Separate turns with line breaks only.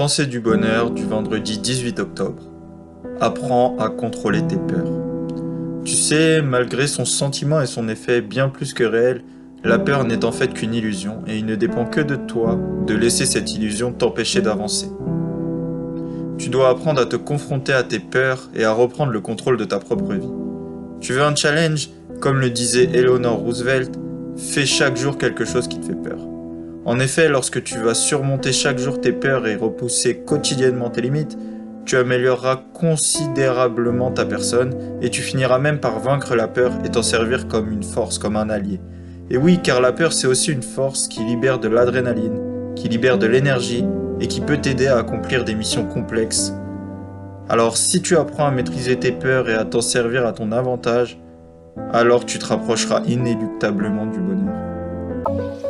Pensée du bonheur du vendredi 18 octobre. Apprends à contrôler tes peurs. Tu sais, malgré son sentiment et son effet bien plus que réel, la peur n'est en fait qu'une illusion et il ne dépend que de toi de laisser cette illusion t'empêcher d'avancer. Tu dois apprendre à te confronter à tes peurs et à reprendre le contrôle de ta propre vie. Tu veux un challenge? Comme le disait Eleanor Roosevelt, fais chaque jour quelque chose qui te fait peur. En effet, lorsque tu vas surmonter chaque jour tes peurs et repousser quotidiennement tes limites, tu amélioreras considérablement ta personne et tu finiras même par vaincre la peur et t'en servir comme une force, comme un allié. Et oui, car la peur c'est aussi une force qui libère de l'adrénaline, qui libère de l'énergie et qui peut t'aider à accomplir des missions complexes. Alors si tu apprends à maîtriser tes peurs et à t'en servir à ton avantage, alors tu te rapprocheras inéluctablement du bonheur.